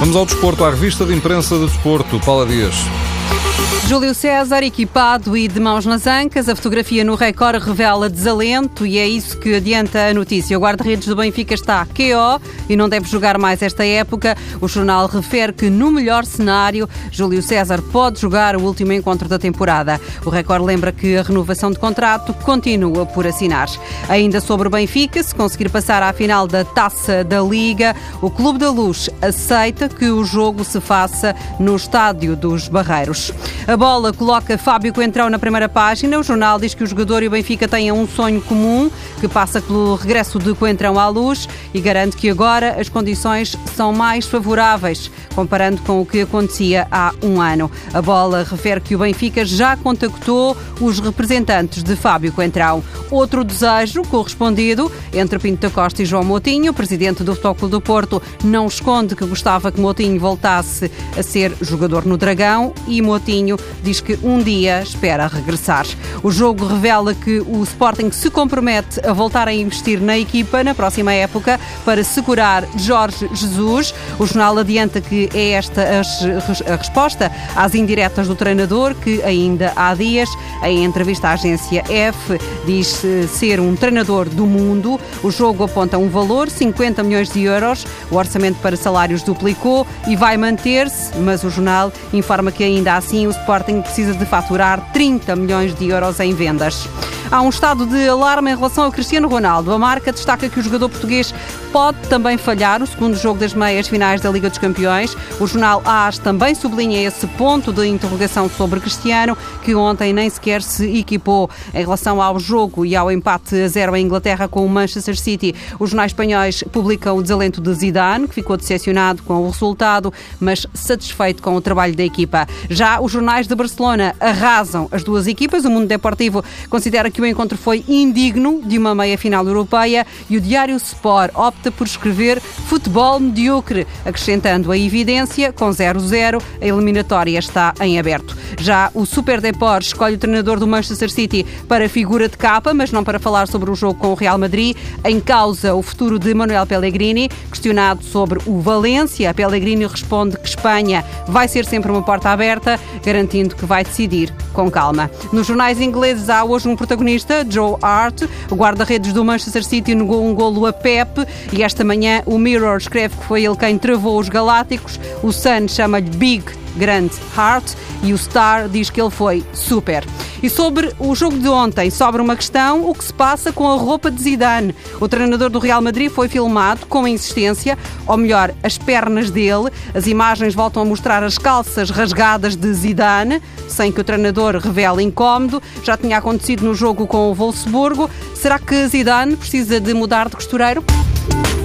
Vamos ao desporto, à revista de imprensa do desporto. Paula Dias. Júlio César, equipado e de mãos nas ancas, a fotografia no Record revela desalento e é isso que adianta a notícia. O guarda-redes do Benfica está KO e não deve jogar mais esta época. O jornal refere que, no melhor cenário, Júlio César pode jogar o último encontro da temporada. O Record lembra que a renovação de contrato continua por assinar. Ainda sobre o Benfica, se conseguir passar à final da Taça da Liga, o Clube da Luz aceita que o jogo se faça no Estádio dos Barreiros. A bola coloca Fábio Coentrão na primeira página. O jornal diz que o jogador e o Benfica têm um sonho comum, que passa pelo regresso de Coentrão à luz e garante que agora as condições são mais favoráveis, comparando com o que acontecia há um ano. A bola refere que o Benfica já contactou os representantes de Fábio Coentrão. Outro desejo correspondido entre Pinto da Costa e João Moutinho, presidente do Futebol do Porto, não esconde que gostava que Moutinho voltasse a ser jogador no Dragão e Moutinho diz que um dia espera regressar. O jogo revela que o Sporting se compromete a voltar a investir na equipa na próxima época para segurar Jorge Jesus. O jornal adianta que é esta a resposta às indiretas do treinador, que ainda há dias, em entrevista à agência F, diz ser um treinador do mundo. O jogo aponta um valor, 50 milhões de euros. O orçamento para salários duplicou e vai manter-se, mas o jornal informa que ainda assim o Sporting precisa de faturar 30 milhões de euros em vendas. Há um estado de alarme em relação ao Cristiano Ronaldo. A marca destaca que o jogador português pode também falhar o segundo jogo das meias finais da Liga dos Campeões. O jornal AS também sublinha esse ponto de interrogação sobre Cristiano, que ontem nem sequer se equipou em relação ao jogo e ao empate a zero em Inglaterra com o Manchester City. Os jornais espanhóis publicam o desalento de Zidane, que ficou decepcionado com o resultado, mas satisfeito com o trabalho da equipa. Já os jornais de Barcelona arrasam as duas equipas. O Mundo Deportivo considera que o encontro foi indigno de uma meia-final europeia e o Diário Sport opta por escrever futebol medíocre, acrescentando a evidência, com 0-0, a eliminatória está em aberto. Já o Super Deport escolhe o treinador do Manchester City para figura de capa, mas não para falar sobre o jogo com o Real Madrid. Em causa o futuro de Manuel Pellegrini, questionado sobre o Valência, Pellegrini responde que Espanha vai ser sempre uma porta aberta, garantindo que vai decidir com calma. Nos jornais ingleses há hoje um protagonista, Joe Hart, o guarda-redes do Manchester City negou um golo a Pep e esta manhã o Mirror escreve que foi ele quem travou os Galácticos. O Sun chama-lhe Big Grant Hart e o Star diz que ele foi super. E sobre o jogo de ontem, sobra uma questão: o que se passa com a roupa de Zidane? O treinador do Real Madrid foi filmado com insistência, ou melhor, as pernas dele. As imagens voltam a mostrar as calças rasgadas de Zidane, sem que o treinador revele incómodo. Já tinha acontecido no jogo com o Wolfsburgo. Será que Zidane precisa de mudar de costureiro? Bye.